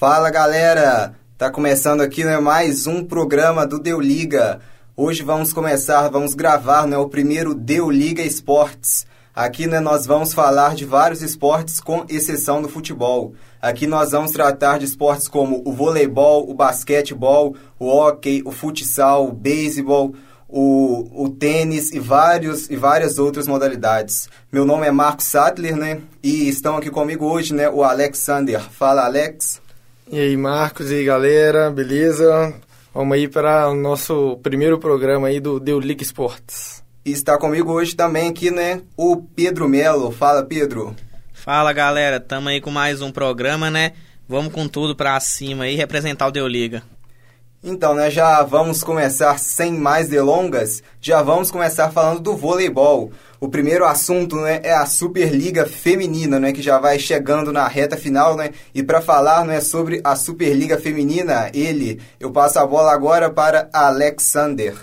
Fala galera, tá começando aqui né, mais um programa do Deu Liga. Hoje vamos começar, vamos gravar né, o primeiro Deu Liga Esportes. Aqui né, nós vamos falar de vários esportes com exceção do futebol. Aqui nós vamos tratar de esportes como o voleibol, o basquetebol, o hóquei, o futsal, o beisebol, o, o tênis e, vários, e várias outras modalidades. Meu nome é Marcos Sattler, né? E estão aqui comigo hoje, né? O Alexander. Fala, Alex. E aí, Marcos, e aí, galera, beleza? Vamos aí para o nosso primeiro programa aí do Deu Liga Esportes. E está comigo hoje também aqui, né? O Pedro Melo. Fala, Pedro. Fala, galera. Tamo aí com mais um programa, né? Vamos com tudo pra cima aí, representar o Deu Liga. Então, né, já vamos começar sem mais delongas, já vamos começar falando do voleibol. O primeiro assunto, né, é a Superliga Feminina, né, que já vai chegando na reta final, né? E para falar, né, sobre a Superliga Feminina, ele, eu passo a bola agora para Alexander.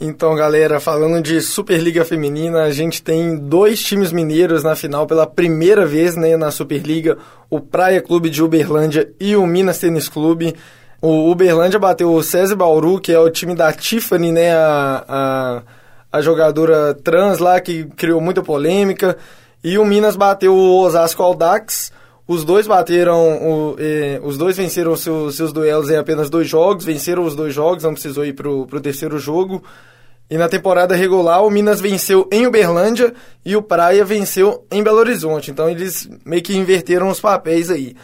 Então, galera, falando de Superliga Feminina, a gente tem dois times mineiros na final pela primeira vez, né, na Superliga, o Praia Clube de Uberlândia e o Minas Tênis Clube. O Uberlândia bateu o César Bauru, que é o time da Tiffany, né? A, a, a, jogadora trans lá que criou muita polêmica. E o Minas bateu o Osasco Aldax. Os dois bateram, o, eh, os dois venceram seus, seus duelos em apenas dois jogos, venceram os dois jogos, não precisou ir pro, pro terceiro jogo. E na temporada regular, o Minas venceu em Uberlândia e o Praia venceu em Belo Horizonte. Então eles meio que inverteram os papéis aí.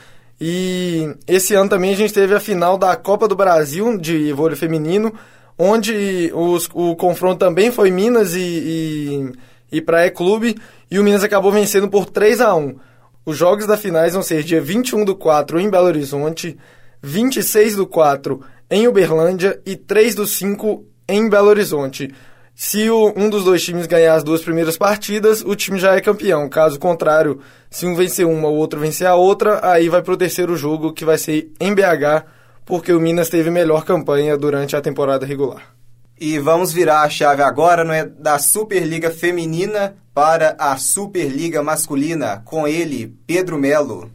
E esse ano também a gente teve a final da Copa do Brasil de vôlei feminino, onde os, o confronto também foi Minas e, e, e Praia Clube, e o Minas acabou vencendo por 3 a 1 Os jogos da finais vão ser dia 21 do 4 em Belo Horizonte, 26 do 4 em Uberlândia e 3 do 5 em Belo Horizonte. Se o, um dos dois times ganhar as duas primeiras partidas, o time já é campeão. Caso contrário, se um vencer uma, o outro vencer a outra, aí vai para o terceiro jogo, que vai ser em BH, porque o Minas teve melhor campanha durante a temporada regular. E vamos virar a chave agora, não é, da Superliga Feminina para a Superliga Masculina, com ele, Pedro Melo.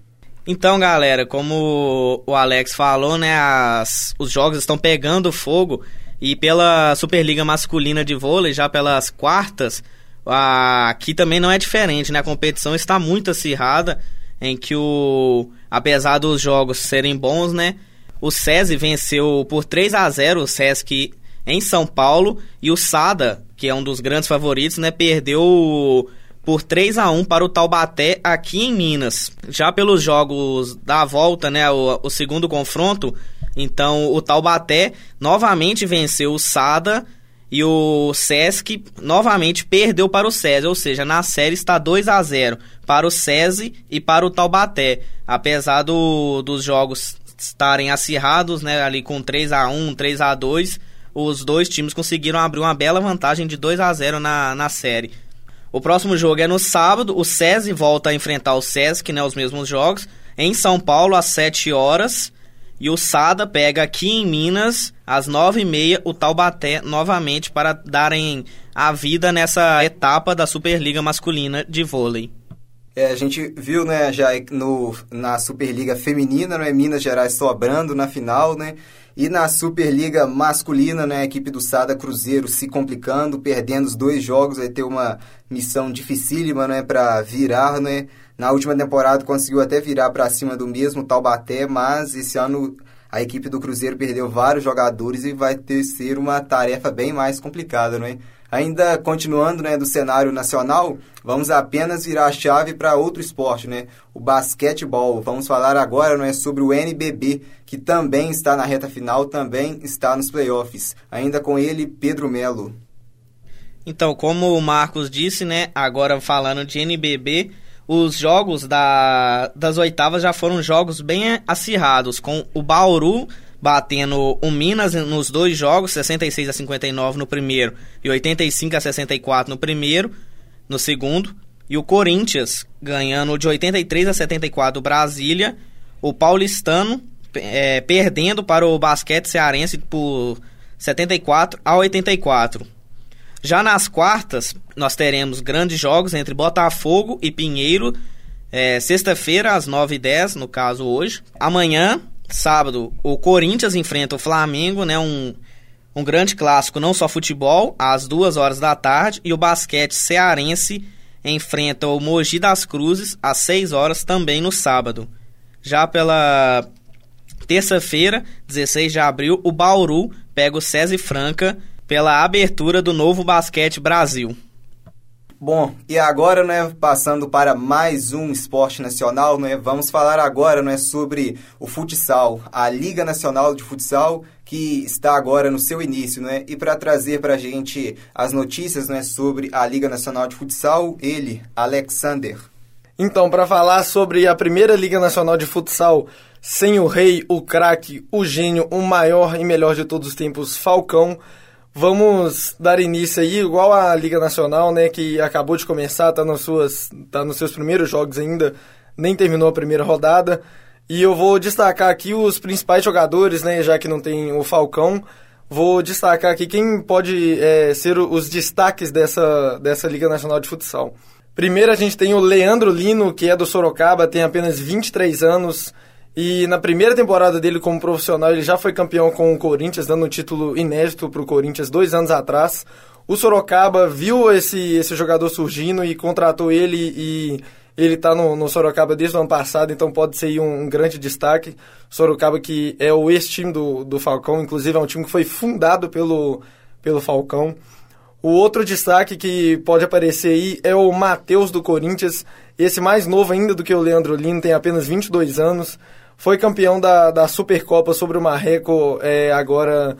Então, galera, como o Alex falou, né, as, os jogos estão pegando fogo e pela Superliga Masculina de Vôlei, já pelas quartas, aqui também não é diferente, né? A competição está muito acirrada, em que o apesar dos jogos serem bons, né? O SESI venceu por 3 a 0 o SESC em São Paulo e o Sada, que é um dos grandes favoritos, né, perdeu por 3 a 1 para o Taubaté aqui em Minas. Já pelos jogos da volta, né, o, o segundo confronto, então o Taubaté novamente venceu o Sada e o Sesc novamente perdeu para o SESI, ou seja, na série está 2 a 0 para o SESI e para o Taubaté. Apesar do, dos jogos estarem acirrados, né, ali com 3 a 1 3 a 2 os dois times conseguiram abrir uma bela vantagem de 2 a 0 na, na série. O próximo jogo é no sábado, o SESI volta a enfrentar o Sesc, né, os mesmos jogos, em São Paulo às 7 horas. E o Sada pega aqui em Minas, às nove e meia, o Taubaté novamente para darem a vida nessa etapa da Superliga Masculina de Vôlei. É, a gente viu, né, já no, na Superliga Feminina, né, Minas Gerais sobrando na final, né, e na Superliga Masculina, né, a equipe do Sada Cruzeiro se complicando, perdendo os dois jogos, vai ter uma missão dificílima, né, para virar, né, na última temporada conseguiu até virar para cima do mesmo Taubaté, mas esse ano a equipe do Cruzeiro perdeu vários jogadores e vai ter ser uma tarefa bem mais complicada, não é? Ainda continuando né, do cenário nacional, vamos apenas virar a chave para outro esporte, né? O basquetebol. Vamos falar agora não é, sobre o NBB, que também está na reta final, também está nos playoffs. Ainda com ele, Pedro Melo. Então, como o Marcos disse, né? Agora falando de NBB, os jogos da, das oitavas já foram jogos bem acirrados, com o Bauru batendo o Minas nos dois jogos, 66 a 59 no primeiro e 85 a 64 no primeiro, no segundo, e o Corinthians ganhando de 83 a 74 o Brasília, o Paulistano é, perdendo para o basquete cearense por 74 a 84. Já nas quartas, nós teremos grandes jogos entre Botafogo e Pinheiro é, sexta-feira, às 9h10, no caso hoje. Amanhã, sábado, o Corinthians enfrenta o Flamengo, né? Um, um grande clássico, não só futebol, às 2 horas da tarde. E o basquete cearense enfrenta o Mogi das Cruzes, às 6 horas, também no sábado. Já pela terça-feira, 16 de abril, o Bauru pega o César Franca pela abertura do novo Basquete Brasil. Bom, e agora, né, passando para mais um esporte nacional, né, vamos falar agora, né, sobre o futsal, a Liga Nacional de Futsal, que está agora no seu início, né, e para trazer para a gente as notícias, né, sobre a Liga Nacional de Futsal, ele, Alexander. Então, para falar sobre a primeira Liga Nacional de Futsal, sem o rei, o craque, o gênio, o maior e melhor de todos os tempos, Falcão, Vamos dar início aí, igual a Liga Nacional, né, que acabou de começar, tá, nas suas, tá nos seus primeiros jogos ainda, nem terminou a primeira rodada. E eu vou destacar aqui os principais jogadores, né, já que não tem o Falcão. Vou destacar aqui quem pode é, ser os destaques dessa, dessa Liga Nacional de Futsal. Primeiro a gente tem o Leandro Lino, que é do Sorocaba, tem apenas 23 anos, e na primeira temporada dele como profissional, ele já foi campeão com o Corinthians, dando um título inédito para o Corinthians dois anos atrás. O Sorocaba viu esse, esse jogador surgindo e contratou ele e ele está no, no, Sorocaba desde o ano passado, então pode ser um, um grande destaque. Sorocaba que é o ex-time do, do Falcão, inclusive é um time que foi fundado pelo, pelo Falcão. O outro destaque que pode aparecer aí é o Matheus do Corinthians, esse mais novo ainda do que o Leandro Lino, tem apenas 22 anos. Foi campeão da, da Supercopa sobre o Marreco é, agora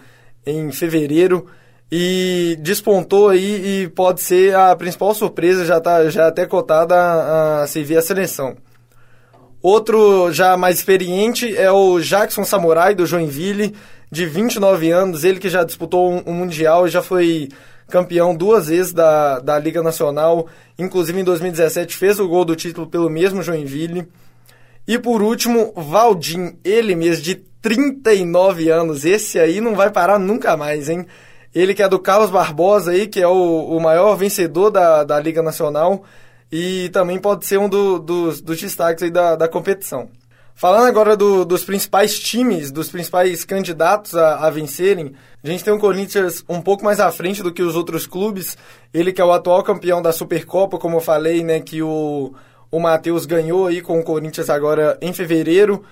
em fevereiro e despontou aí e pode ser a principal surpresa, já está já até cotada a, a servir a seleção. Outro já mais experiente é o Jackson Samurai do Joinville, de 29 anos, ele que já disputou um, um Mundial e já foi campeão duas vezes da, da Liga Nacional, inclusive em 2017 fez o gol do título pelo mesmo Joinville. E por último, Valdim, ele mesmo, de 39 anos. Esse aí não vai parar nunca mais, hein? Ele que é do Carlos Barbosa aí, que é o, o maior vencedor da, da Liga Nacional e também pode ser um do, dos, dos destaques aí da, da competição. Falando agora do, dos principais times, dos principais candidatos a, a, vencerem, a gente tem um Corinthians um pouco mais à frente do que os outros clubes. Ele que é o atual campeão da Supercopa, como eu falei, né, que o, o Matheus ganhou aí com o Corinthians agora em fevereiro.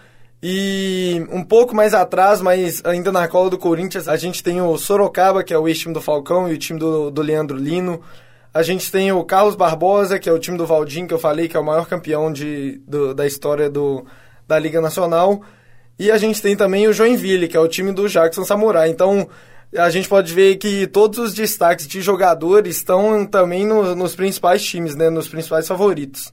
E um pouco mais atrás, mas ainda na cola do Corinthians, a gente tem o Sorocaba, que é o ex-time do Falcão, e o time do, do Leandro Lino. A gente tem o Carlos Barbosa, que é o time do Valdim, que eu falei que é o maior campeão de, do, da história do, da Liga Nacional. E a gente tem também o Joinville, que é o time do Jackson Samurai. Então, a gente pode ver que todos os destaques de jogadores estão também no, nos principais times, né, nos principais favoritos.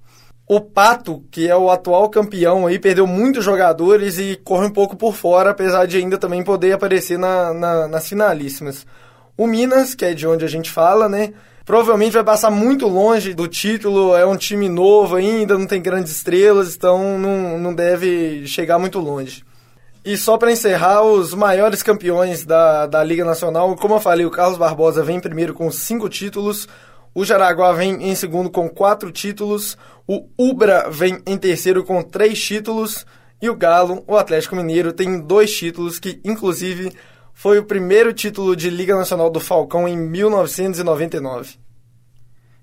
O Pato, que é o atual campeão aí, perdeu muitos jogadores e corre um pouco por fora, apesar de ainda também poder aparecer na, na, nas finalíssimas. O Minas, que é de onde a gente fala, né? Provavelmente vai passar muito longe do título, é um time novo ainda, não tem grandes estrelas, então não, não deve chegar muito longe. E só para encerrar, os maiores campeões da, da Liga Nacional, como eu falei, o Carlos Barbosa vem primeiro com cinco títulos, o Jaraguá vem em segundo com quatro títulos. O Ubra vem em terceiro com três títulos. E o Galo, o Atlético Mineiro, tem dois títulos, que inclusive foi o primeiro título de Liga Nacional do Falcão em 1999.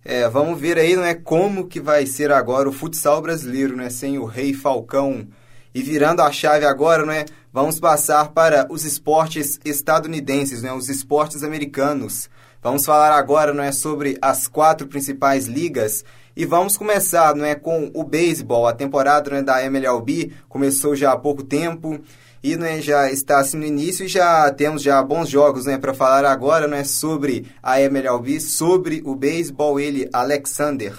É, vamos ver aí, né, como que vai ser agora o futsal brasileiro, né, sem o Rei Falcão. E virando a chave agora, né, vamos passar para os esportes estadunidenses, né, os esportes americanos. Vamos falar agora não é, sobre as quatro principais ligas e vamos começar não é, com o beisebol. A temporada é, da MLB começou já há pouco tempo e né, já está assim no início e já temos já bons jogos né, para falar agora né, sobre a MLB, sobre o beisebol, ele, Alexander.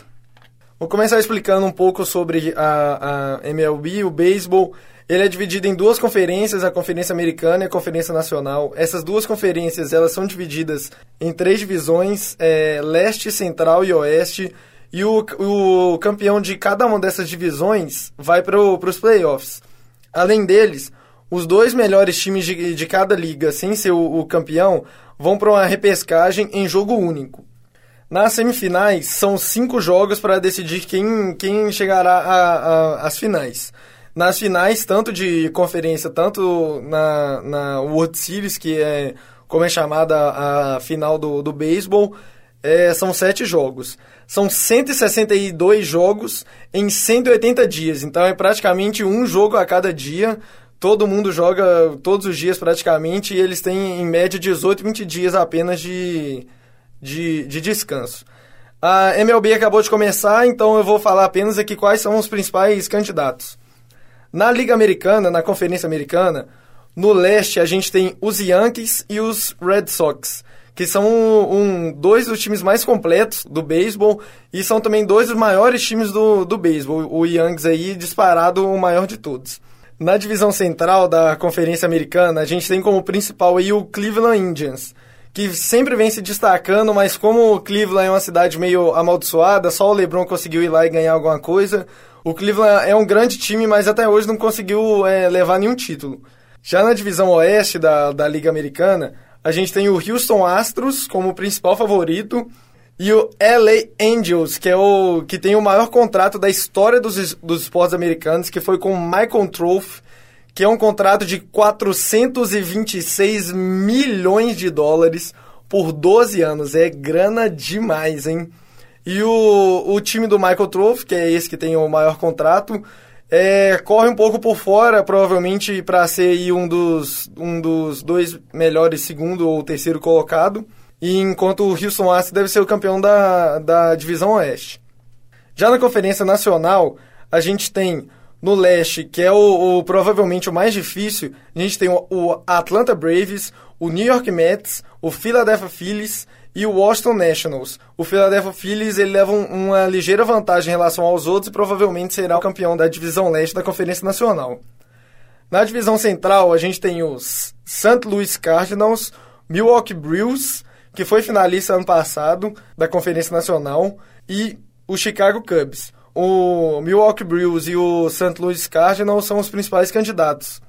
Vou começar explicando um pouco sobre a, a MLB, o beisebol. Ele é dividido em duas conferências, a Conferência Americana e a Conferência Nacional. Essas duas conferências elas são divididas em três divisões, é, Leste, Central e Oeste. E o, o campeão de cada uma dessas divisões vai para os playoffs. Além deles, os dois melhores times de, de cada liga, sem ser o, o campeão, vão para uma repescagem em jogo único. Nas semifinais, são cinco jogos para decidir quem, quem chegará às finais. Nas finais, tanto de conferência, tanto na, na World Series, que é como é chamada a final do, do beisebol, é, são sete jogos. São 162 jogos em 180 dias, então é praticamente um jogo a cada dia. Todo mundo joga todos os dias praticamente e eles têm em média 18, 20 dias apenas de, de, de descanso. A MLB acabou de começar, então eu vou falar apenas aqui quais são os principais candidatos. Na Liga Americana, na Conferência Americana, no leste a gente tem os Yankees e os Red Sox, que são um, dois dos times mais completos do beisebol e são também dois dos maiores times do, do beisebol. O Yankees aí disparado o maior de todos. Na divisão central da Conferência Americana, a gente tem como principal aí o Cleveland Indians, que sempre vem se destacando, mas como Cleveland é uma cidade meio amaldiçoada, só o LeBron conseguiu ir lá e ganhar alguma coisa. O Cleveland é um grande time, mas até hoje não conseguiu é, levar nenhum título. Já na divisão oeste da, da Liga Americana, a gente tem o Houston Astros como principal favorito e o LA Angels, que é o que tem o maior contrato da história dos, dos esportes americanos, que foi com o Michael Troth, que é um contrato de 426 milhões de dólares por 12 anos. É grana demais, hein? E o, o time do Michael Troth, que é esse que tem o maior contrato, é, corre um pouco por fora, provavelmente para ser um dos, um dos dois melhores segundo ou terceiro colocado. E enquanto o Houston Astros deve ser o campeão da, da divisão oeste. Já na conferência nacional, a gente tem no leste, que é o, o, provavelmente o mais difícil, a gente tem o, o, Atlanta Braves, o New York Mets, o Philadelphia Phillies e o Washington Nationals. O Philadelphia Phillies ele leva um, uma ligeira vantagem em relação aos outros e provavelmente será o campeão da divisão leste da Conferência Nacional. Na divisão central, a gente tem os St. Louis Cardinals, Milwaukee Brewers, que foi finalista ano passado da Conferência Nacional, e o Chicago Cubs o Milwaukee Brewers e o St. Louis Cardinals são os principais candidatos.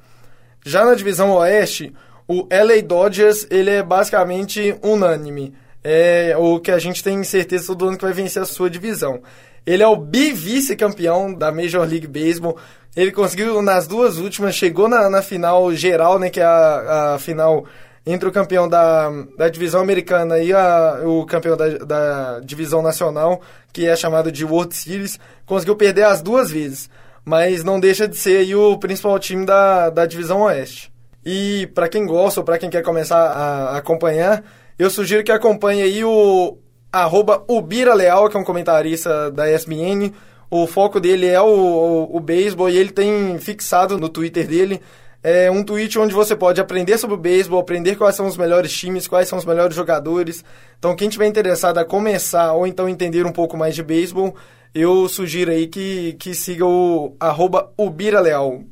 Já na divisão oeste, o LA Dodgers ele é basicamente unânime. É o que a gente tem certeza todo ano que vai vencer a sua divisão. Ele é o bi-vice-campeão da Major League Baseball. Ele conseguiu nas duas últimas, chegou na, na final geral, né, que é a, a final entre o campeão da, da divisão americana e a, o campeão da, da divisão nacional, que é chamado de World Series, conseguiu perder as duas vezes, mas não deixa de ser aí o principal time da, da divisão oeste. E para quem gosta ou para quem quer começar a, a acompanhar, eu sugiro que acompanhe aí o arroba Ubira Leal, que é um comentarista da ESPN. O foco dele é o, o, o beisebol e ele tem fixado no Twitter dele é um tweet onde você pode aprender sobre o beisebol, aprender quais são os melhores times, quais são os melhores jogadores. Então, quem tiver interessado a começar ou então entender um pouco mais de beisebol, eu sugiro aí que, que siga o arroba Ubiraleal.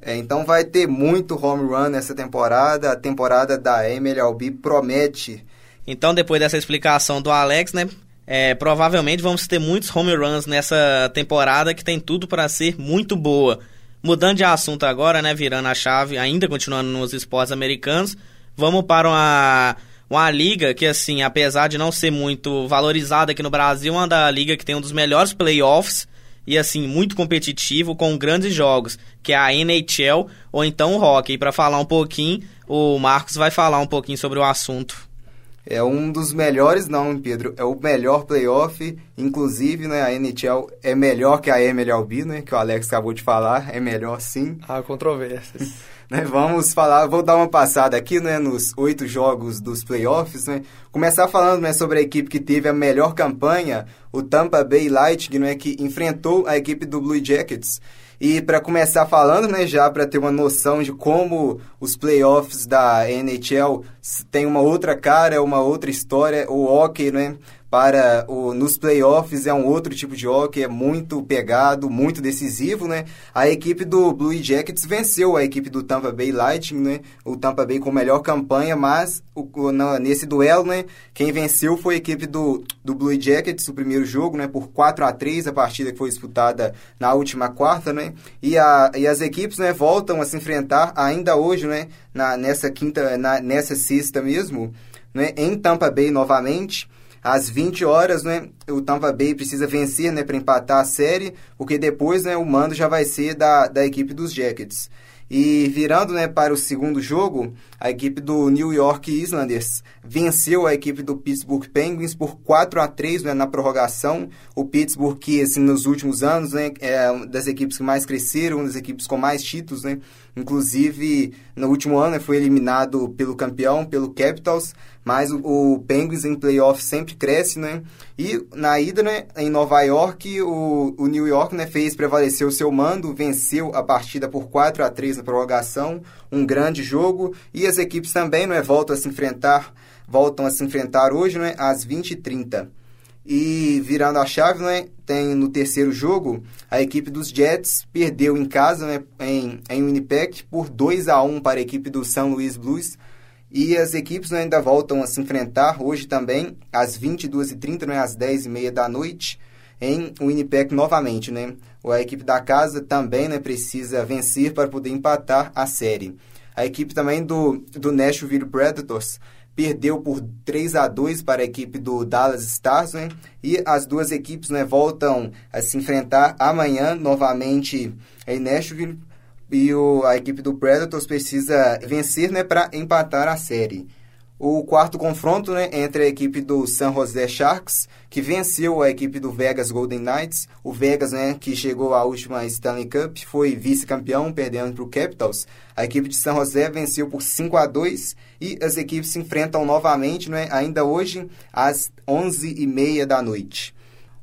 É, então vai ter muito home run nessa temporada. A temporada da MLB promete. Então, depois dessa explicação do Alex, né? É, provavelmente vamos ter muitos home runs nessa temporada que tem tudo para ser muito boa. Mudando de assunto agora, né, virando a chave, ainda continuando nos esportes americanos, vamos para uma, uma liga que, assim, apesar de não ser muito valorizada aqui no Brasil, é uma da liga que tem um dos melhores playoffs e, assim, muito competitivo, com grandes jogos, que é a NHL ou então o hockey. E para falar um pouquinho, o Marcos vai falar um pouquinho sobre o assunto. É um dos melhores, não, Pedro. É o melhor playoff. Inclusive, né, a NHL é melhor que a MLB, né? Que o Alex acabou de falar. É melhor sim. Há controvérsias. né, vamos falar, vou dar uma passada aqui, né, nos oito jogos dos playoffs, né? Começar falando, né, sobre a equipe que teve a melhor campanha, o Tampa Bay Lightning, né, que enfrentou a equipe do Blue Jackets. E para começar falando, né, já para ter uma noção de como os playoffs da NHL têm uma outra cara, uma outra história, o hockey, né? Para o, nos playoffs é um outro tipo de hockey, é muito pegado, muito decisivo, né? A equipe do Blue Jackets venceu a equipe do Tampa Bay Lightning, né? O Tampa Bay com melhor campanha, mas o, na, nesse duelo, né? Quem venceu foi a equipe do, do Blue Jackets, o primeiro jogo, né? Por 4 a 3 a partida que foi disputada na última quarta, né? E, a, e as equipes, né? Voltam a se enfrentar ainda hoje, né? Na, nessa quinta, na, nessa sexta mesmo, né? Em Tampa Bay novamente. Às 20 horas, né, o Tampa Bay precisa vencer, né, para empatar a série, porque depois, né, o mando já vai ser da, da equipe dos Jackets. E virando né, para o segundo jogo, a equipe do New York Islanders venceu a equipe do Pittsburgh Penguins por 4 a 3 né, na prorrogação. O Pittsburgh, que assim, nos últimos anos né, é uma das equipes que mais cresceram, uma das equipes com mais títulos, né? Inclusive, no último ano foi eliminado pelo campeão, pelo Capitals, mas o, o Penguins em playoff sempre cresce, né? E na ida, né, em Nova York, o, o New York né, fez prevalecer o seu mando, venceu a partida por 4 a 3 na prorrogação, um grande jogo, e as equipes também né, voltam a se enfrentar, voltam a se enfrentar hoje, né, às 20h30. E virando a chave, né, tem no terceiro jogo, a equipe dos Jets perdeu em casa, né, em, em Winnipeg, por 2 a 1 para a equipe do São Luís Blues. E as equipes né, ainda voltam a se enfrentar hoje também, às 22h30, né, às 10h30 da noite, em Winnipeg novamente. Né? A equipe da casa também né, precisa vencer para poder empatar a série. A equipe também do, do Nashville Predators perdeu por 3 a 2 para a equipe do Dallas Stars, né? E as duas equipes, né, voltam a se enfrentar amanhã novamente em Nashville. E o, a equipe do Predators precisa vencer, né, para empatar a série o quarto confronto né, entre a equipe do San Jose Sharks, que venceu a equipe do Vegas Golden Knights. O Vegas, né, que chegou à última Stanley Cup, foi vice-campeão, perdendo para o Capitals. A equipe de San Jose venceu por 5 a 2 e as equipes se enfrentam novamente, né, ainda hoje, às 11h30 da noite.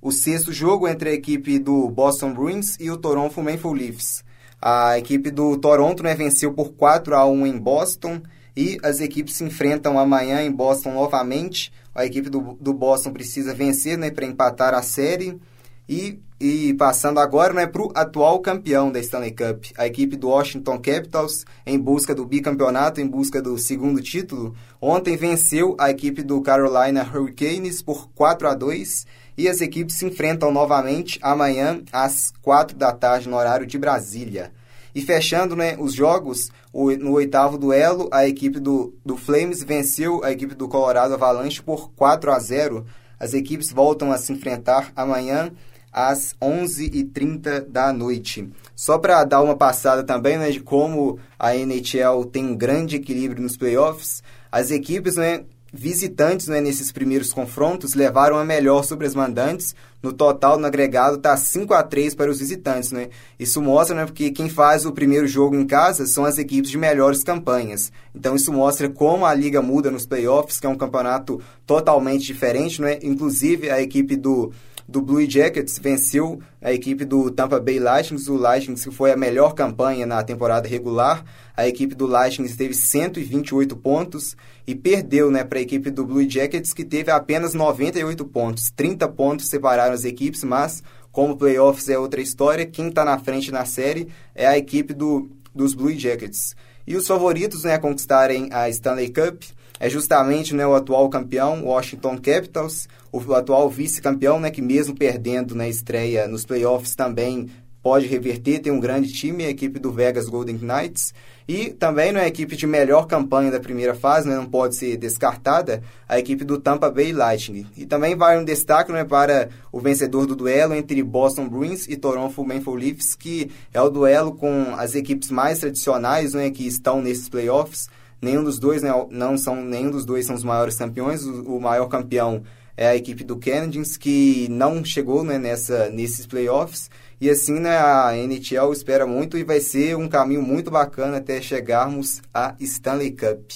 O sexto jogo entre a equipe do Boston Bruins e o Toronto Maple Leafs. A equipe do Toronto né, venceu por 4 a 1 em Boston e as equipes se enfrentam amanhã em Boston novamente. A equipe do, do Boston precisa vencer né, para empatar a série. E, e passando agora né, para o atual campeão da Stanley Cup, a equipe do Washington Capitals, em busca do bicampeonato, em busca do segundo título. Ontem venceu a equipe do Carolina Hurricanes por 4 a 2 e as equipes se enfrentam novamente amanhã às 4 da tarde no horário de Brasília. E fechando né, os jogos, no oitavo duelo, a equipe do, do Flames venceu a equipe do Colorado Avalanche por 4 a 0. As equipes voltam a se enfrentar amanhã às 11h30 da noite. Só para dar uma passada também né, de como a NHL tem um grande equilíbrio nos playoffs, as equipes né, visitantes né, nesses primeiros confrontos levaram a melhor sobre as mandantes. No total, no agregado, está 5 a 3 para os visitantes. Né? Isso mostra né, quem faz o primeiro jogo em casa são as equipes de melhores campanhas. Então, isso mostra como a liga muda nos playoffs, que é um campeonato totalmente diferente. Né? Inclusive, a equipe do do Blue Jackets venceu a equipe do Tampa Bay Lightning, o Lightning que foi a melhor campanha na temporada regular. A equipe do Lightning teve 128 pontos e perdeu né, para a equipe do Blue Jackets, que teve apenas 98 pontos. 30 pontos separaram as equipes, mas como playoffs é outra história, quem está na frente na série é a equipe do, dos Blue Jackets. E os favoritos né, a conquistarem a Stanley Cup é justamente né, o atual campeão, Washington Capitals, o atual vice-campeão, né, que mesmo perdendo na estreia nos playoffs também pode reverter, tem um grande time, a equipe do Vegas Golden Knights. E também na equipe de melhor campanha da primeira fase, né, não pode ser descartada, a equipe do Tampa Bay Lightning. E também vai um destaque né, para o vencedor do duelo entre Boston Bruins e Toronto Maple Leafs, que é o duelo com as equipes mais tradicionais né, que estão nesses playoffs. Nenhum dos dois, né, não são, nenhum dos dois são os maiores campeões. O, o maior campeão é a equipe do Canadiens, que não chegou né, nessa, nesses playoffs. E assim, né, a NHL espera muito e vai ser um caminho muito bacana até chegarmos à Stanley Cup.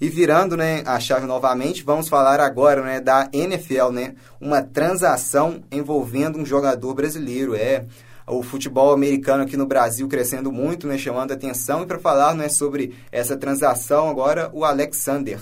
E virando né, a chave novamente, vamos falar agora né, da NFL, né? Uma transação envolvendo um jogador brasileiro. É o futebol americano aqui no Brasil crescendo muito, né, chamando atenção. E para falar né, sobre essa transação, agora o Alexander.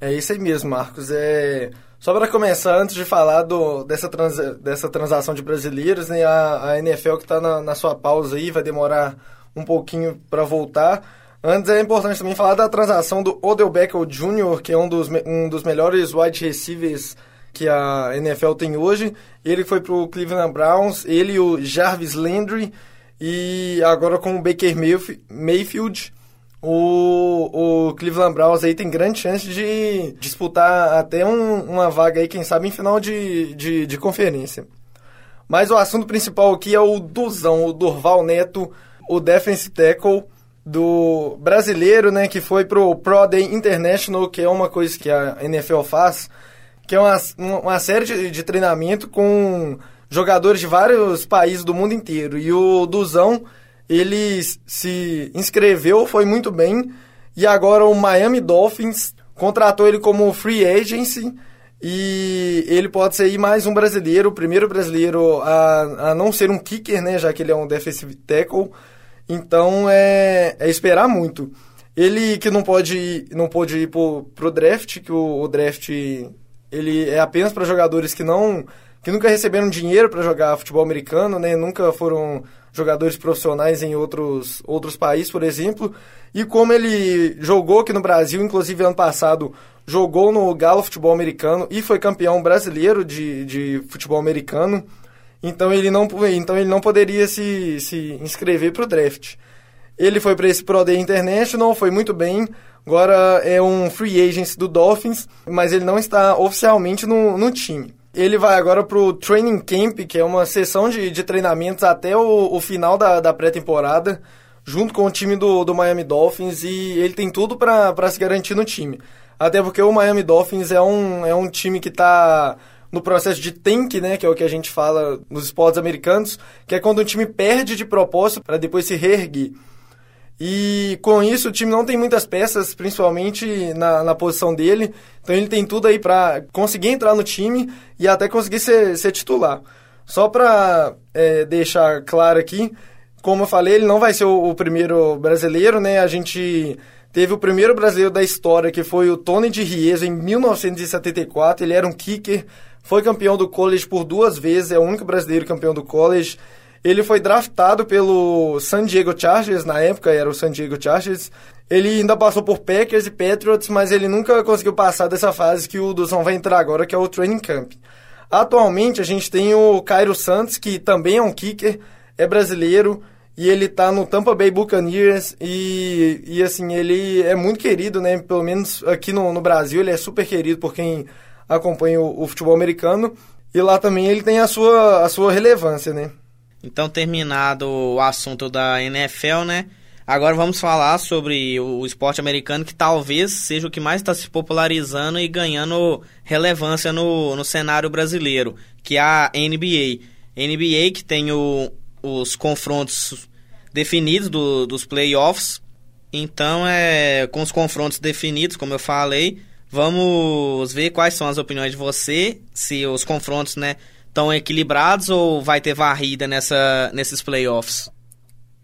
É isso aí mesmo, Marcos. É... Só para começar, antes de falar do, dessa, trans, dessa transação de brasileiros, né, a, a NFL que está na, na sua pausa aí, vai demorar um pouquinho para voltar. Antes é importante também falar da transação do Odell Beckham Jr., que é um dos, um dos melhores wide receivers que a NFL tem hoje. Ele foi para o Cleveland Browns, ele e o Jarvis Landry, e agora com o Baker Mayfield. O, o Cleveland Browns aí tem grande chance de disputar até um, uma vaga aí, quem sabe, em final de, de, de, conferência. Mas o assunto principal aqui é o Duzão, o Durval Neto, o defensive tackle do brasileiro, né, que foi pro Pro Day International, que é uma coisa que a NFL faz, que é uma, uma série de, de treinamento com jogadores de vários países do mundo inteiro. E o Duzão ele se inscreveu, foi muito bem, e agora o Miami Dolphins contratou ele como free agency, e ele pode ser mais um brasileiro, o primeiro brasileiro a, a não ser um kicker, né, já que ele é um defensive tackle, então é, é esperar muito. Ele que não pode ir, não pode ir pro, pro draft, que o, o draft ele é apenas para jogadores que não que nunca receberam dinheiro para jogar futebol americano, né? Nunca foram jogadores profissionais em outros, outros países, por exemplo. E como ele jogou aqui no Brasil, inclusive ano passado, jogou no Galo Futebol Americano e foi campeão brasileiro de, de futebol americano. Então ele não, então ele não poderia se, se inscrever para o draft. Ele foi para esse Pro Day International, foi muito bem. Agora é um free agent do Dolphins, mas ele não está oficialmente no, no time. Ele vai agora pro Training Camp, que é uma sessão de, de treinamentos até o, o final da, da pré-temporada, junto com o time do, do Miami Dolphins, e ele tem tudo para se garantir no time. Até porque o Miami Dolphins é um, é um time que está no processo de tank, né, que é o que a gente fala nos esportes americanos, que é quando o time perde de propósito para depois se reerguer. E com isso o time não tem muitas peças, principalmente na, na posição dele. Então ele tem tudo aí para conseguir entrar no time e até conseguir ser, ser titular. Só para é, deixar claro aqui, como eu falei, ele não vai ser o, o, primeiro brasileiro, né? A gente teve o primeiro brasileiro da história, que foi o Tony de Riesa, em 1974. Ele era um kicker, foi campeão do college por duas vezes, é o único brasileiro campeão do college. Ele foi draftado pelo San Diego Chargers, na época era o San Diego Chargers. Ele ainda passou por Packers e Patriots, mas ele nunca conseguiu passar dessa fase que o Duzão vai entrar agora, que é o Training Camp. Atualmente a gente tem o Cairo Santos, que também é um kicker, é brasileiro, e ele tá no Tampa Bay Buccaneers, e, e assim, ele é muito querido, né? Pelo menos aqui no, no Brasil, ele é super querido por quem acompanha o, o futebol americano, e lá também ele tem a sua, a sua relevância, né? Então, terminado o assunto da NFL, né? Agora vamos falar sobre o esporte americano, que talvez seja o que mais está se popularizando e ganhando relevância no, no cenário brasileiro, que é a NBA. NBA que tem o, os confrontos definidos do, dos playoffs. Então, é, com os confrontos definidos, como eu falei, vamos ver quais são as opiniões de você, se os confrontos, né? Estão equilibrados ou vai ter varrida nessa, nesses playoffs?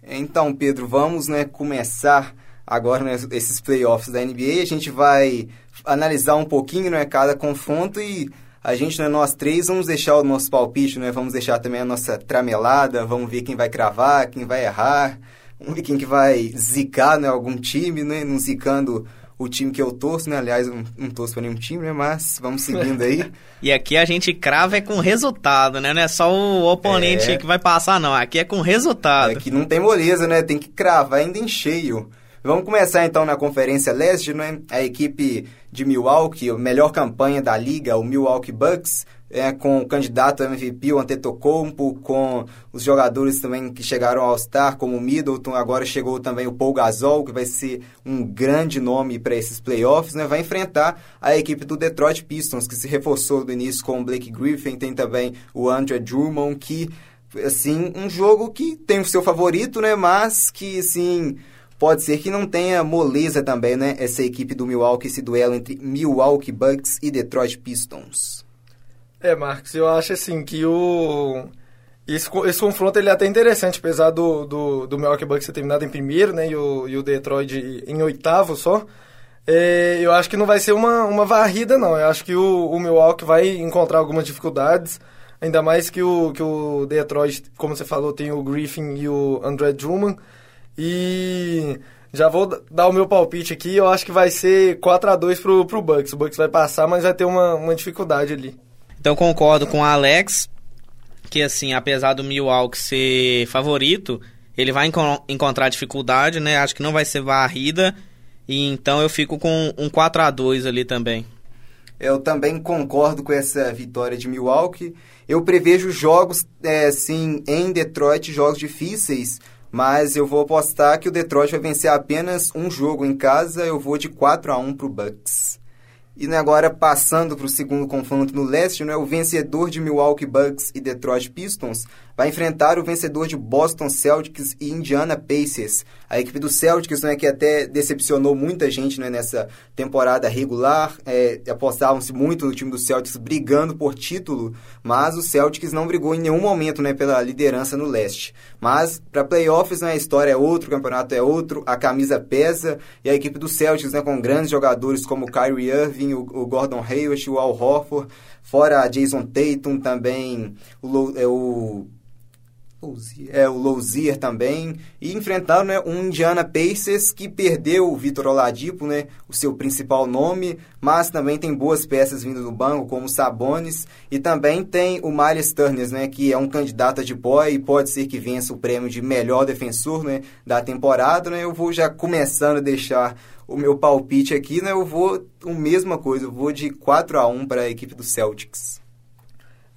Então, Pedro, vamos né, começar agora né, esses playoffs da NBA. A gente vai analisar um pouquinho né, cada confronto e a gente, né, nós três, vamos deixar o nosso palpite, né, vamos deixar também a nossa tramelada, vamos ver quem vai cravar, quem vai errar, vamos ver quem que vai zicar né, algum time, né, não zicando o time que eu torço, né? Aliás, não, não torço pra nenhum time, né? Mas vamos seguindo aí. e aqui a gente crava é com resultado, né? Não é só o oponente é... que vai passar, não. Aqui é com resultado. Aqui não tem moleza, né? Tem que cravar ainda em cheio. Vamos começar então na Conferência Leste, né? A equipe de Milwaukee, a melhor campanha da liga, o Milwaukee Bucks, é, com o candidato MVP, o Antetokounmpo, com os jogadores também que chegaram ao All-Star, como o Middleton, agora chegou também o Paul Gasol, que vai ser um grande nome para esses playoffs, né? vai enfrentar a equipe do Detroit Pistons, que se reforçou do início com o Blake Griffin, tem também o Andre Drummond, que, assim, um jogo que tem o seu favorito, né, mas que, assim pode ser que não tenha moleza também, né? Essa equipe do Milwaukee, esse duelo entre Milwaukee Bucks e Detroit Pistons. É, Marcos, eu acho assim que o. Esse, esse confronto ele é até interessante, apesar do, do, do Milwaukee Bucks ter terminado em primeiro, né? E o, e o Detroit em oitavo só. É, eu acho que não vai ser uma, uma varrida, não. Eu acho que o, o Milwaukee vai encontrar algumas dificuldades. Ainda mais que o, que o Detroit, como você falou, tem o Griffin e o André Drummond. E já vou dar o meu palpite aqui. Eu acho que vai ser 4 a 2 pro, pro Bucks. O Bucks vai passar, mas vai ter uma, uma dificuldade ali. Então concordo com o Alex que assim, apesar do Milwaukee ser favorito, ele vai enco encontrar dificuldade, né? Acho que não vai ser varrida. E então eu fico com um 4 a 2 ali também. Eu também concordo com essa vitória de Milwaukee. Eu prevejo jogos, é, sim, em Detroit, jogos difíceis, mas eu vou apostar que o Detroit vai vencer apenas um jogo em casa. Eu vou de 4 a 1 para o Bucks. E né, agora passando para o segundo confronto no leste, né, o vencedor de Milwaukee Bucks e Detroit Pistons vai enfrentar o vencedor de Boston Celtics e Indiana Pacers. A equipe do Celtics, né, que até decepcionou muita gente né, nessa temporada regular, é, apostavam-se muito no time do Celtics brigando por título, mas o Celtics não brigou em nenhum momento né, pela liderança no leste. Mas para playoffs né, a história é outra, o campeonato é outro, a camisa pesa e a equipe do Celtics né, com grandes jogadores como o Kyrie Irving, o, o Gordon Hayward, o Al Horford, fora Jason Tatum também, o, é, o é, o Lousier também. E enfrentaram né, um Indiana Pacers que perdeu o Vitor Oladipo, né, o seu principal nome, mas também tem boas peças vindo do banco, como o Sabonis. E também tem o Miles Turner, né, que é um candidato de boy e pode ser que vença o prêmio de melhor defensor né, da temporada. Né. Eu vou já começando a deixar o meu palpite aqui, né, eu vou a mesma coisa, eu vou de 4 a 1 para a equipe do Celtics.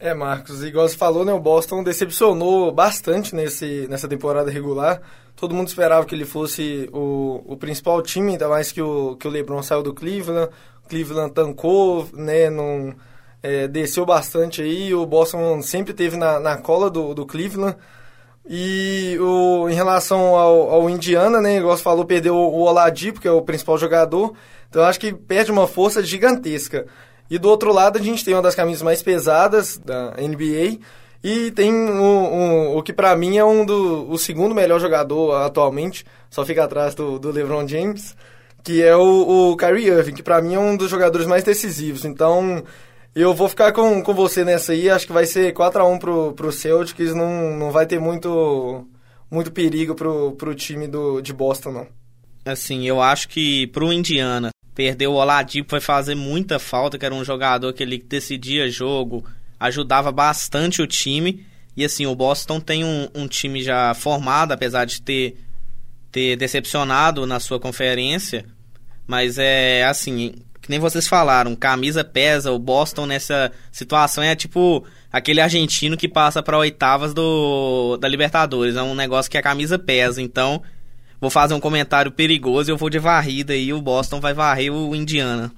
É, Marcos, igual você falou, né, o Boston decepcionou bastante nesse, nessa temporada regular. Todo mundo esperava que ele fosse o, o principal time, ainda mais que o, que o LeBron saiu do Cleveland. O Cleveland tancou, né, é, desceu bastante aí. O Boston sempre teve na, na cola do, do Cleveland. E o, em relação ao, ao Indiana, né, igual você falou, perdeu o Oladipo, que é o principal jogador. Então acho que perde uma força gigantesca. E do outro lado a gente tem uma das camisas mais pesadas da NBA e tem o, o, o que para mim é um do, o segundo melhor jogador atualmente, só fica atrás do, do LeBron James, que é o, o Kyrie Irving, que para mim é um dos jogadores mais decisivos. Então eu vou ficar com, com você nessa aí, acho que vai ser 4 a 1 pro, pro Celtics, não, não vai ter muito, muito perigo pro, pro time do, de Boston, não. Assim, eu acho que pro Indiana Perdeu o Oladipo vai fazer muita falta, que era um jogador que ele decidia jogo, ajudava bastante o time. E assim, o Boston tem um, um time já formado, apesar de ter, ter decepcionado na sua conferência. Mas é assim, que nem vocês falaram, camisa pesa, o Boston nessa situação é tipo aquele argentino que passa para oitavas do da Libertadores, é um negócio que a camisa pesa, então vou fazer um comentário perigoso e eu vou de varrida e o Boston vai varrer o Indiana.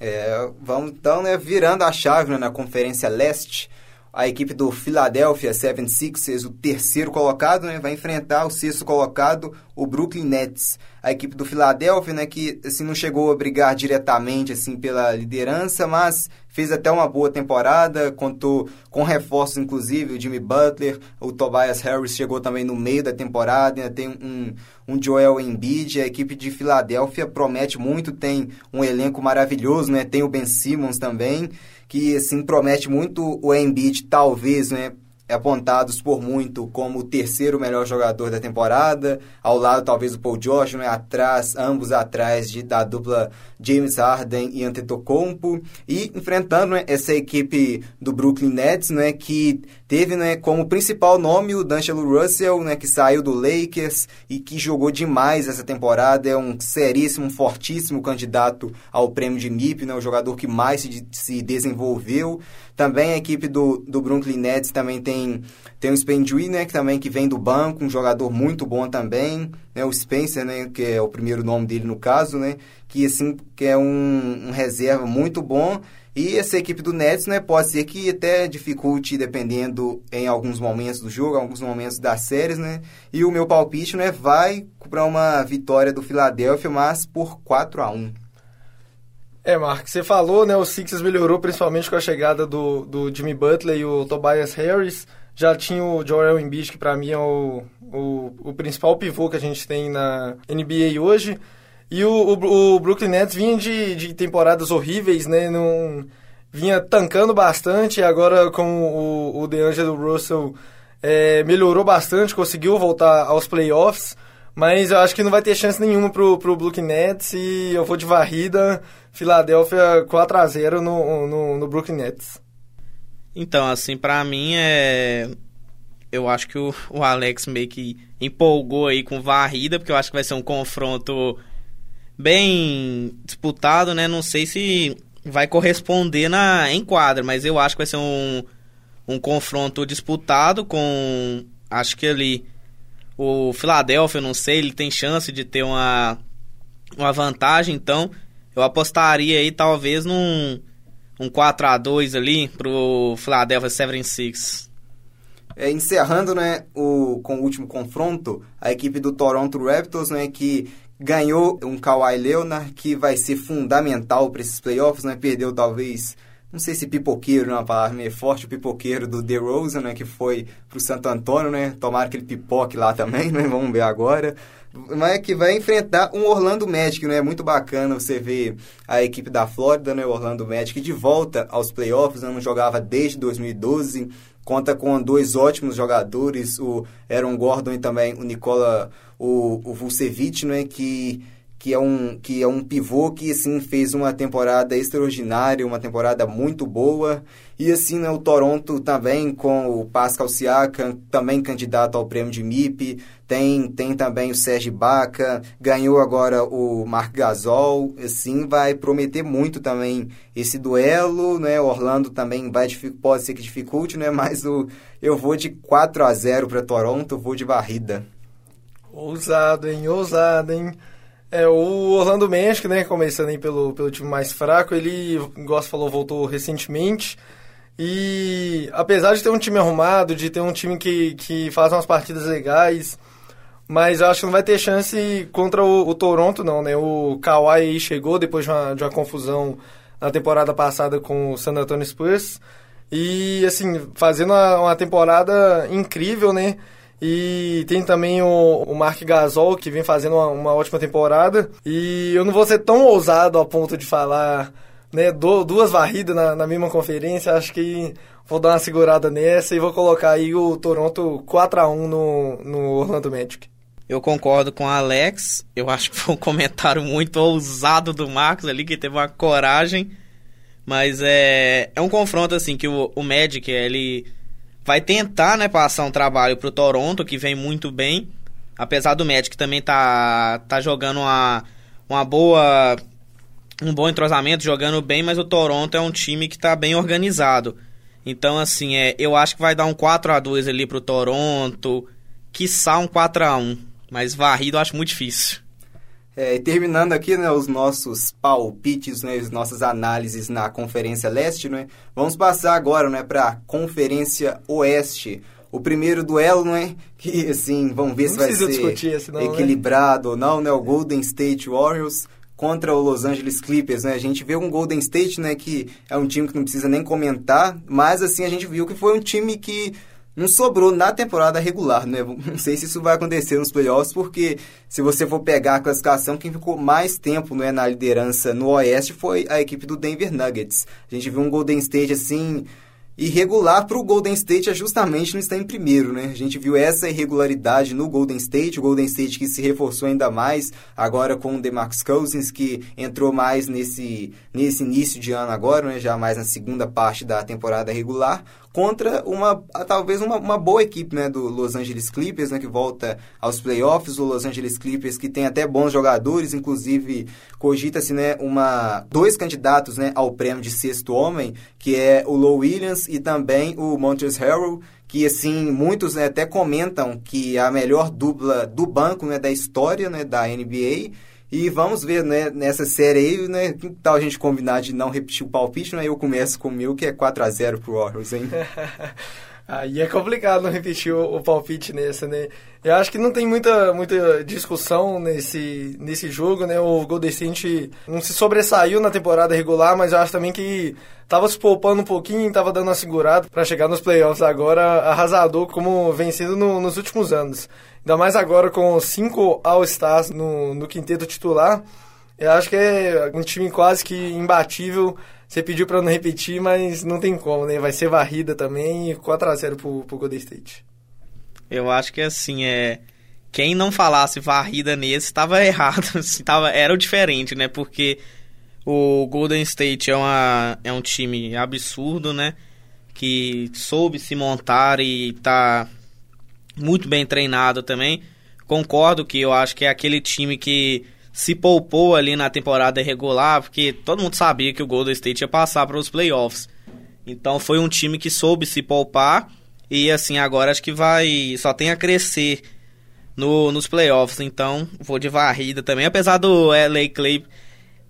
É, vamos então, né, virando a chave né, na Conferência Leste, a equipe do Philadelphia 76ers, o terceiro colocado, né, vai enfrentar o sexto colocado, o Brooklyn Nets. A equipe do Philadelphia, né, que assim não chegou a brigar diretamente assim pela liderança, mas fez até uma boa temporada, contou com reforços inclusive, o Jimmy Butler, o Tobias Harris chegou também no meio da temporada, ainda tem um, um Joel Embiid, a equipe de Filadélfia promete muito, tem um elenco maravilhoso, né? Tem o Ben Simmons também, que assim promete muito o Embiid talvez, né, apontados por muito como o terceiro melhor jogador da temporada, ao lado talvez o Paul George, né, atrás, ambos atrás de, da dupla James Harden e Antetokounmpo, e enfrentando né, essa equipe do Brooklyn Nets, né, que teve né, como principal nome o D'Angelo Russell, né, que saiu do Lakers e que jogou demais essa temporada, é um seríssimo, fortíssimo candidato ao prêmio de MIP, né, o jogador que mais se, se desenvolveu. Também a equipe do, do Brooklyn Nets também tem, tem o Spendry, né, que também que vem do banco, um jogador muito bom também, né, o Spencer, né, que é o primeiro nome dele no caso, né, que assim que é um, um reserva muito bom e essa equipe do Nets, né, pode ser que até dificulte dependendo em alguns momentos do jogo, alguns momentos das séries, né? E o meu palpite, né, vai para uma vitória do Philadelphia, mas por 4 a 1. É, Mark, você falou, né, o Sixers melhorou principalmente com a chegada do, do Jimmy Butler e o Tobias Harris. Já tinha o Joel Embiid, que para mim é o, o, o principal pivô que a gente tem na NBA hoje. E o, o, o Brooklyn Nets vinha de, de temporadas horríveis, né? Não, vinha tancando bastante, e agora com o, o DeAngelo Russell é, melhorou bastante, conseguiu voltar aos playoffs. Mas eu acho que não vai ter chance nenhuma pro, pro Brooklyn Nets e eu vou de varrida, Filadélfia 4 a 0 no, no, no Brooklyn Nets. Então, assim, para mim é eu acho que o, o Alex meio que empolgou aí com varrida, porque eu acho que vai ser um confronto bem disputado, né? Não sei se vai corresponder na em quadra, mas eu acho que vai ser um, um confronto disputado com acho que ali o Philadelphia, não sei, ele tem chance de ter uma uma vantagem, então eu apostaria aí talvez num um 4 a 2 ali pro Philadelphia 76. É, encerrando né, o, com o último confronto, a equipe do Toronto Raptors, né, que ganhou um Kawhi Leonard, que vai ser fundamental para esses playoffs, né, perdeu talvez, não sei se pipoqueiro não é uma palavra meio forte, o pipoqueiro do DeRozan, né, que foi para o Santo Antônio, né, tomara que ele pipoque lá também, né, vamos ver agora mas que vai enfrentar um Orlando Magic, né? É muito bacana você ver a equipe da Flórida, né? O Orlando Magic de volta aos playoffs, né? não jogava desde 2012. Conta com dois ótimos jogadores, o Aaron Gordon e também o Nicola o, o Vucevic, né? Que que é um que é um pivô que assim fez uma temporada extraordinária, uma temporada muito boa. E assim, né, o Toronto também com o Pascal Siakam, também candidato ao prêmio de MIP, tem tem também o Sérgio Baca, ganhou agora o Marc Gasol, assim vai prometer muito também esse duelo, né? Orlando também vai pode ser que dificulte, né, mas o eu vou de 4 a 0 para Toronto, vou de varrida. Ousado, hein? Ousado, hein? É, o Orlando Magic, né, começando aí pelo, pelo time mais fraco, ele, você falou, voltou recentemente. E apesar de ter um time arrumado, de ter um time que, que faz umas partidas legais, mas eu acho que não vai ter chance contra o, o Toronto, não, né? O Kawhi chegou depois de uma, de uma confusão na temporada passada com o San Antonio Spurs. E, assim, fazendo uma, uma temporada incrível, né? E tem também o, o Mark Gasol, que vem fazendo uma, uma, ótima temporada. E eu não vou ser tão ousado a ponto de falar né, do, duas varridas na, na mesma conferência. Acho que vou dar uma segurada nessa e vou colocar aí o Toronto 4 a 1 no, no Orlando Magic. Eu concordo com a Alex. Eu acho que foi um comentário muito ousado do Marcos ali, que teve uma coragem. Mas é, é um confronto assim que o, o Magic, ele vai tentar, né, passar um trabalho pro Toronto, que vem muito bem. Apesar do Magic também tá, tá jogando uma, uma boa um bom entrosamento, jogando bem, mas o Toronto é um time que tá bem organizado. Então, assim, é, eu acho que vai dar um 4 a 2 ali pro Toronto, quiçá um 4 a 1 mas varrido eu acho muito difícil. É, terminando aqui né, os nossos palpites, né, as nossas análises na Conferência Leste, né, vamos passar agora né, para a Conferência Oeste. O primeiro duelo, né, que assim, vamos ver não se vai ser né? equilibrado né? ou não, né, o Golden State Warriors contra o Los Angeles Clippers, né? A gente vê um Golden State, né, que é um time que não precisa nem comentar, mas assim a gente viu que foi um time que não sobrou na temporada regular, né? Não sei se isso vai acontecer nos playoffs, porque se você for pegar a classificação, quem ficou mais tempo né, na liderança no Oeste foi a equipe do Denver Nuggets. A gente viu um Golden State assim irregular para o Golden State é justamente não estar em primeiro, né? A gente viu essa irregularidade no Golden State, o Golden State que se reforçou ainda mais agora com o DeMarcus Cousins, que entrou mais nesse, nesse início de ano agora, né? Já mais na segunda parte da temporada regular contra uma talvez uma, uma boa equipe né, do Los Angeles Clippers, né, que volta aos playoffs, o Los Angeles Clippers que tem até bons jogadores, inclusive cogita-se né, uma, dois candidatos né, ao prêmio de sexto homem, que é o Low Williams e também o Montrezl Harrell, que assim muitos né, até comentam que é a melhor dupla do banco né, da história né, da NBA e vamos ver, né, nessa série aí, né, que tal a gente combinar de não repetir o palpite, né? Eu começo com o meu, que é 4 a 0 pro Warriors, hein? Aí é complicado não repetir o, o, palpite nessa, né? Eu acho que não tem muita, muita discussão nesse, nesse jogo, né? O Golden State não se sobressaiu na temporada regular, mas eu acho também que tava se poupando um pouquinho, tava dando uma segurada para chegar nos playoffs agora arrasador como vencido no, nos últimos anos. Ainda mais agora com cinco All-Stars no, no quinteto titular. Eu acho que é um time quase que imbatível você pediu para não repetir, mas não tem como, né? Vai ser varrida também e 4x0 pro, pro Golden State. Eu acho que assim, é. Quem não falasse varrida nesse estava errado. Assim, tava, era o diferente, né? Porque o Golden State é, uma, é um time absurdo, né? Que soube se montar e tá muito bem treinado também. Concordo que eu acho que é aquele time que se poupou ali na temporada regular, porque todo mundo sabia que o Golden State ia passar para os playoffs. Então foi um time que soube se poupar e assim agora acho que vai só tem a crescer no, nos playoffs. Então vou de varrida também, apesar do LA Clip,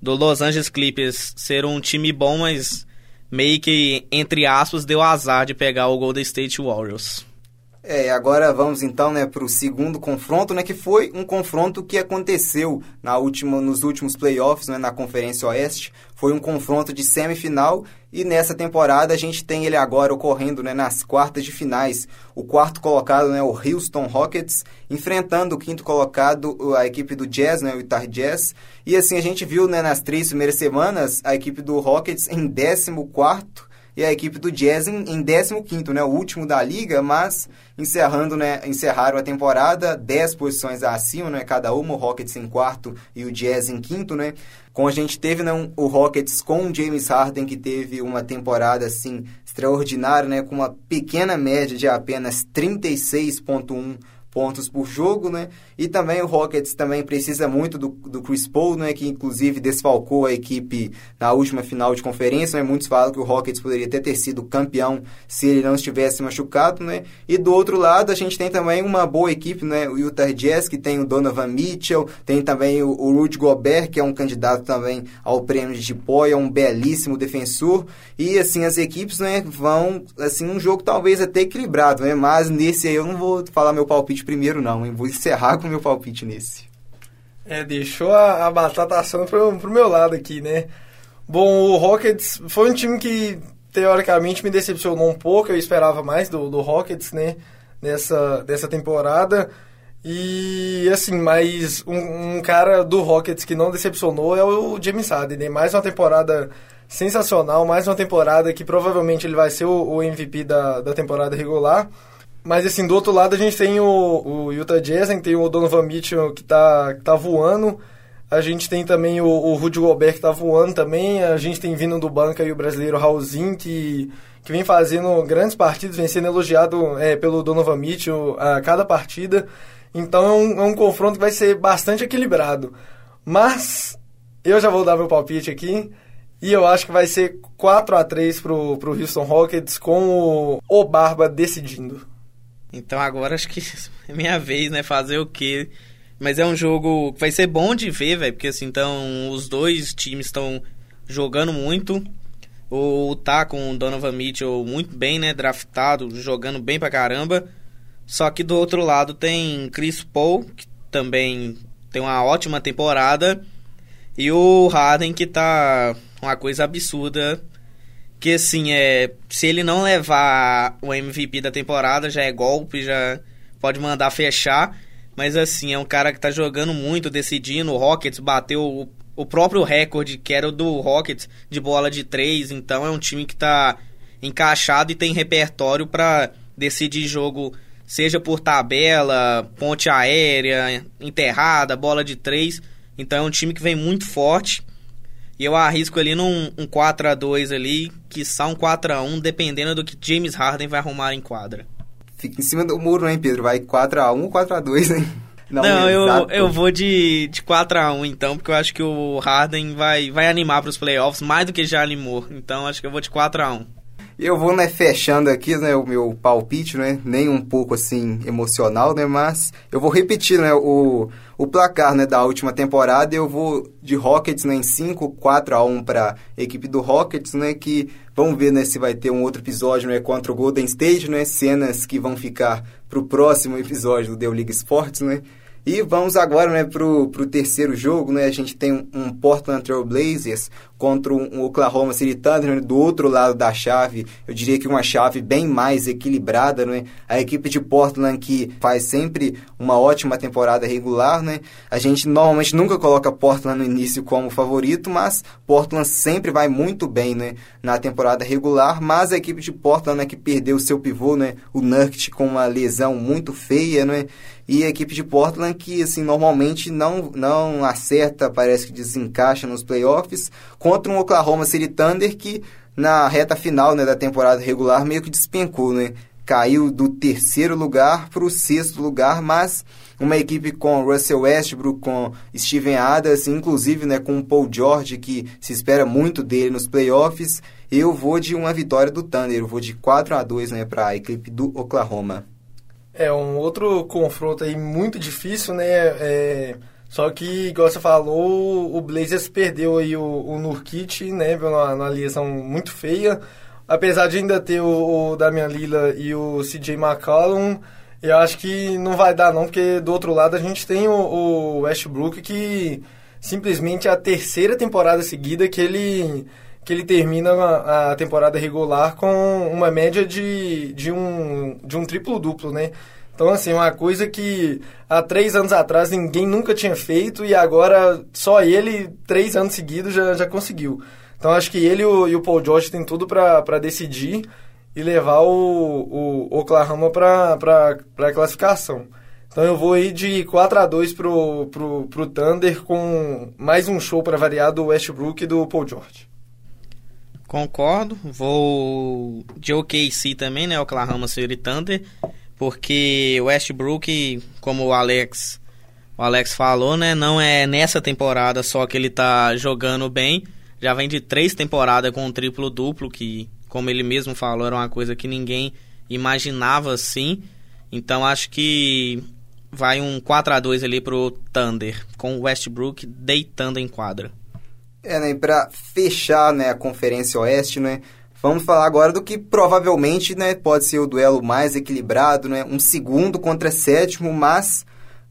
do Los Angeles Clippers ser um time bom, mas meio que entre aspas deu azar de pegar o Golden State Warriors. É, agora vamos então, né, para o segundo confronto, né, que foi um confronto que aconteceu na última, nos últimos playoffs, né, na Conferência Oeste. Foi um confronto de semifinal e nessa temporada a gente tem ele agora ocorrendo, né, nas quartas de finais. O quarto colocado, né, o Houston Rockets, enfrentando o quinto colocado, a equipe do Jazz, né, o Utah Jazz. E assim a gente viu, né, nas três primeiras semanas a equipe do Rockets em 14 quarto e a equipe do Jazz em, em 15º, né, o último da liga, mas encerrando, né, encerraram a temporada 10 posições acima, né, cada uma, o Rockets em quarto e o Jazz em quinto, né. Com a gente teve né, o Rockets com o James Harden que teve uma temporada assim extraordinária, né, com uma pequena média de apenas 36.1 pontos por jogo, né? E também o Rockets também precisa muito do, do Chris Paul, né? Que inclusive desfalcou a equipe na última final de conferência, né? Muitos falam que o Rockets poderia até ter sido campeão se ele não estivesse machucado, né? E do outro lado a gente tem também uma boa equipe, né? O Utah Jazz, que tem o Donovan Mitchell, tem também o, o Rudy Gobert, que é um candidato também ao prêmio de Poi, é um belíssimo defensor. E assim, as equipes, né, vão, assim, um jogo talvez até equilibrado, né? Mas nesse aí eu não vou falar meu palpite primeiro, não, hein? Vou encerrar com o meu palpite nesse. É, deixou a, a batata assando pro, pro meu lado aqui, né? Bom, o Rockets foi um time que, teoricamente, me decepcionou um pouco. Eu esperava mais do, do Rockets, né? Nessa, dessa temporada. E, assim, mas um, um, cara do Rockets que não decepcionou é o James Harden, né? Mais uma temporada sensacional, mais uma temporada que provavelmente ele vai ser o, o MVP da, da temporada regular. Mas assim, do outro lado a gente tem o, o Utah Jazz, tem o Donovan Mitchell que tá, que tá voando. A gente tem também o, o Rudy Gobert que tá voando também. A gente tem vindo do banco aí o brasileiro Raulzinho que, que vem fazendo grandes partidas, vem sendo elogiado é, pelo Donovan Mitchell a cada partida. Então é um, é um confronto que vai ser bastante equilibrado. Mas eu já vou dar meu palpite aqui. E eu acho que vai ser 4 a 3 pro, pro Houston Rockets com o, o Barba decidindo. Então agora acho que é minha vez, né? Fazer o quê? Mas é um jogo que vai ser bom de ver, velho. Porque assim, então os dois times estão jogando muito. O tá com o Donovan Mitchell muito bem, né? Draftado, jogando bem pra caramba. Só que do outro lado tem Chris Paul, que também tem uma ótima temporada. E o Harden, que tá uma coisa absurda que assim, é, se ele não levar o MVP da temporada, já é golpe, já pode mandar fechar. Mas assim, é um cara que tá jogando muito, decidindo. O Rockets bateu o, o próprio recorde, que era o do Rockets, de bola de três. Então é um time que tá encaixado e tem repertório para decidir jogo, seja por tabela, ponte aérea, enterrada, bola de três. Então é um time que vem muito forte. E eu arrisco ali num um 4 a 2 ali, que só um 4 a 1 dependendo do que James Harden vai arrumar em quadra. Fica em cima do muro, hein, Pedro? Vai 4 a 1 ou 4 a 2 hein? Não, Não eu, eu vou de, de 4 a 1 então, porque eu acho que o Harden vai, vai animar para os playoffs mais do que já animou. Então acho que eu vou de 4 a 1 eu vou, né, fechando aqui, né, o meu palpite, né, nem um pouco, assim, emocional, né, mas eu vou repetir, né, o, o placar, né, da última temporada, eu vou de Rockets, né, em 5, 4 a 1 para a equipe do Rockets, né, que vamos ver, né, se vai ter um outro episódio, né, contra o Golden State, né, cenas que vão ficar para o próximo episódio do The League Sports, né, e vamos agora né, para o terceiro jogo. Né? A gente tem um, Portland Trail Blazers contra um, Oklahoma City Thunder né, do outro lado da chave. Eu diria que uma chave bem mais equilibrada. Né? A equipe de Portland que faz sempre uma ótima temporada regular. Né? A gente normalmente nunca coloca Portland no início como favorito, mas Portland sempre vai muito bem né, na temporada regular. Mas a equipe de Portland né, que perdeu seu pivô, né, o Nurkic, com uma lesão muito feia. Né? e a equipe de Portland que assim normalmente não não acerta, parece que desencaixa nos playoffs contra um Oklahoma City Thunder que na reta final né, da temporada regular meio que despencou, né? caiu do terceiro lugar para o sexto lugar, mas uma equipe com Russell Westbrook, com Steven Adams, inclusive né, com Paul George, que se espera muito dele nos playoffs, eu vou de uma vitória do Thunder, eu vou de 4 a 2 né, para a equipe do Oklahoma. É um outro confronto aí muito difícil, né? É, só que, igual você falou, o Blazers perdeu aí o, o Nurkic, né? Numa, numa lesão muito feia. Apesar de ainda ter o, o Damian Lila e o CJ McCollum, eu acho que não vai dar não, porque do outro lado a gente tem o, o Westbrook que simplesmente é a terceira temporada seguida que ele que ele termina a temporada regular com uma média de, de um, de um triplo-duplo, né? Então, assim, uma coisa que há três anos atrás ninguém nunca tinha feito e agora só ele, três anos seguidos, já, já conseguiu. Então, acho que ele o, e o Paul George têm tudo para decidir e levar o, o Oklahoma para a classificação. Então, eu vou ir de 4 a 2 pro, pro, pro Thunder com mais um show para variar do Westbrook e do Paul George. Concordo. Vou de OKC também, né? Oklahoma City Thunder. Porque o Westbrook, como o Alex, o Alex falou, né? Não é nessa temporada só que ele tá jogando bem. Já vem de três temporadas com um triplo-duplo, que, como ele mesmo falou, era uma coisa que ninguém imaginava assim. Então acho que vai um 4 a 2 ali pro Thunder, com o Westbrook deitando em quadra. É, né, para fechar, né, a Conferência Oeste, né, vamos falar agora do que provavelmente, né, pode ser o duelo mais equilibrado, né, um segundo contra sétimo, mas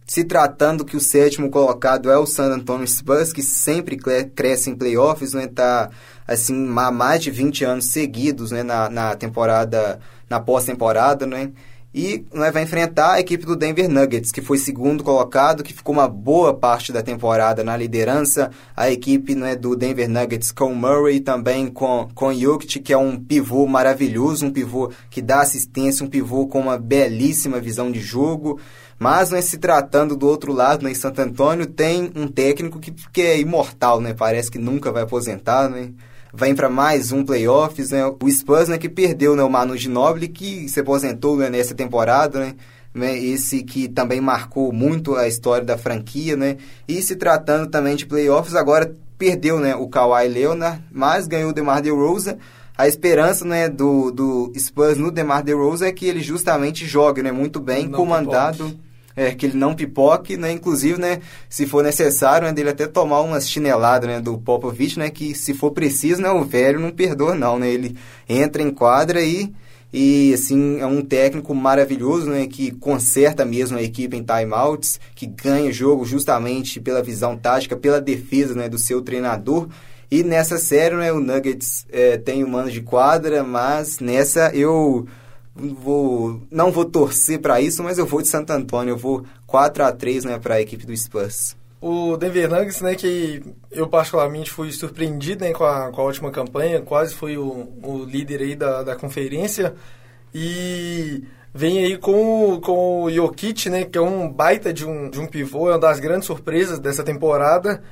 se tratando que o sétimo colocado é o San Antonio Spurs, que sempre cresce em playoffs, né, tá assim, há mais de 20 anos seguidos, né, na, na temporada, na pós-temporada, né, e né, vai enfrentar a equipe do Denver Nuggets, que foi segundo colocado, que ficou uma boa parte da temporada na liderança. A equipe né, do Denver Nuggets com Murray, também com, com Jokic, que é um pivô maravilhoso, um pivô que dá assistência, um pivô com uma belíssima visão de jogo. Mas, né, se tratando do outro lado, né, em Santo Antônio, tem um técnico que, que é imortal, né? Parece que nunca vai aposentar, né? Vem para mais um playoffs, né? O Spurs, né, que perdeu né, o Manu Ginobili, que se aposentou né, nessa temporada, né? né? Esse que também marcou muito a história da franquia, né? E se tratando também de playoffs, agora perdeu, né, o Kawhi Leonard, mas ganhou o DeMar DeRozan. A esperança, né, do, do Spurs no DeMar DeRozan é que ele justamente jogue, né, muito bem, Não comandado... Pipoque é, que ele não pipoque, né? Inclusive, né, se for necessário, né, dele até tomar umas chineladas, né, do Popovich, né, que se for preciso, né, o velho não perdoa não, né? Ele entra em quadra e e assim é um técnico maravilhoso, né, que conserta mesmo a equipe em timeouts, que ganha jogo justamente pela visão tática, pela defesa, né, do seu treinador. E nessa série, né, o Nuggets é, tem um mano de quadra, mas nessa eu vou não vou torcer para isso, mas eu vou de Santo Antônio, eu vou 4 a 3, né, para a equipe do Spurs. O Denver Nuggets, né, que eu particularmente fui surpreendido né, com, a, com a última campanha, quase foi o, o líder aí da, da conferência e vem aí com, com o Jokic, né, que é um baita de um, de um pivô, é uma das grandes surpresas dessa temporada.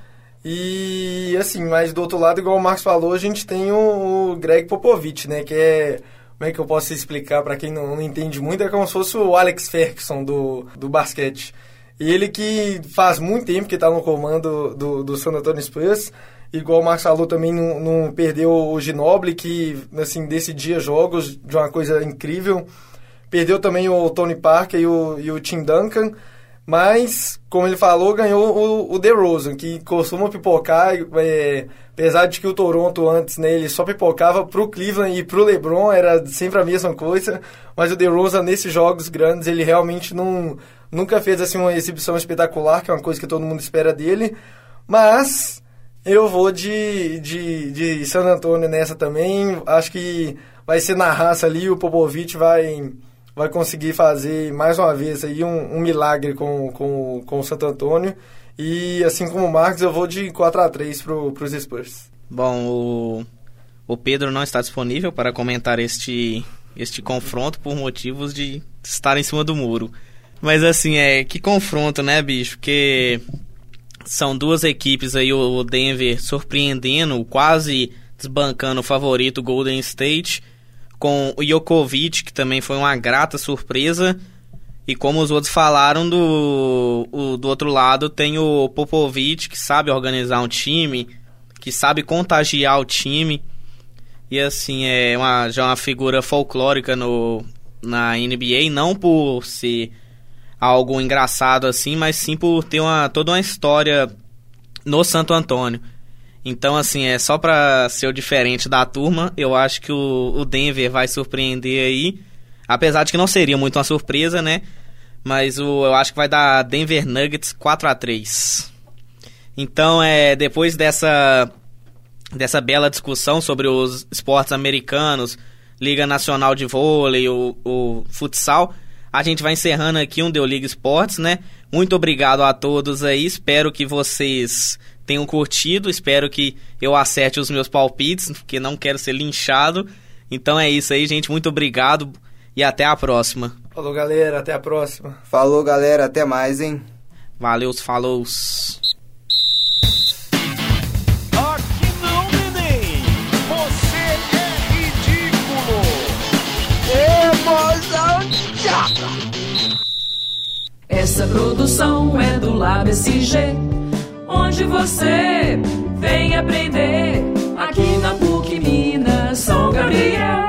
E assim, mas do outro lado, igual o Marcos falou, a gente tem o, o Greg Popovich, né, que é como é que eu posso explicar para quem não, entende muito? É como se fosse o Alex Ferguson do, do basquete. E ele que faz muito tempo que está no comando do, do San Antonio Spurs, igual o Marcos falou, também não, não, perdeu o Ginobili, que assim, decidia jogos de uma coisa incrível. Perdeu também o Tony Parker e o, e o Tim Duncan. Mas, como ele falou, ganhou o, o DeRozan, que costuma pipocar, é, apesar de que o Toronto antes, né, ele só pipocava pro Cleveland e pro LeBron, era sempre a mesma coisa, mas o DeRozan nesses jogos grandes, ele realmente não, nunca fez assim uma exibição espetacular, que é uma coisa que todo mundo espera dele, mas eu vou de, de, de San Antonio nessa também, acho que vai ser na raça ali, o Popovich vai vai conseguir fazer mais uma vez aí um, um milagre com, com, com o Santo Antônio. E assim como o Marcos, eu vou de 4 a 3 para os Spurs. Bom, o, o Pedro não está disponível para comentar este, este confronto por motivos de estar em cima do muro. Mas assim, é que confronto, né, bicho? Porque são duas equipes aí, o Denver surpreendendo, quase desbancando o favorito Golden State com o Djokovic, que também foi uma grata surpresa. E como os outros falaram, do, o, do outro lado tem o Popovic, que sabe organizar um time, que sabe contagiar o time. E assim, é uma, já uma figura folclórica no, na NBA, não por ser algo engraçado assim, mas sim por ter uma, toda uma história no Santo Antônio. Então, assim, é só pra ser o diferente da turma, eu acho que o, o Denver vai surpreender aí. Apesar de que não seria muito uma surpresa, né? Mas o, eu acho que vai dar Denver Nuggets 4 a 3 Então, é, depois dessa, dessa bela discussão sobre os esportes americanos, Liga Nacional de Vôlei, o, o futsal, a gente vai encerrando aqui um Deu Liga Esportes, né? Muito obrigado a todos aí, espero que vocês tenham curtido, espero que eu acerte os meus palpites, porque não quero ser linchado. Então é isso aí, gente, muito obrigado e até a próxima. Falou, galera. Até a próxima. Falou, galera. Até mais, hein? Valeu, falou. Aqui não, neném. Você é ridículo. Essa produção é do Lab SG, onde você vem aprender. Aqui na PUC Minas, São Gabriel.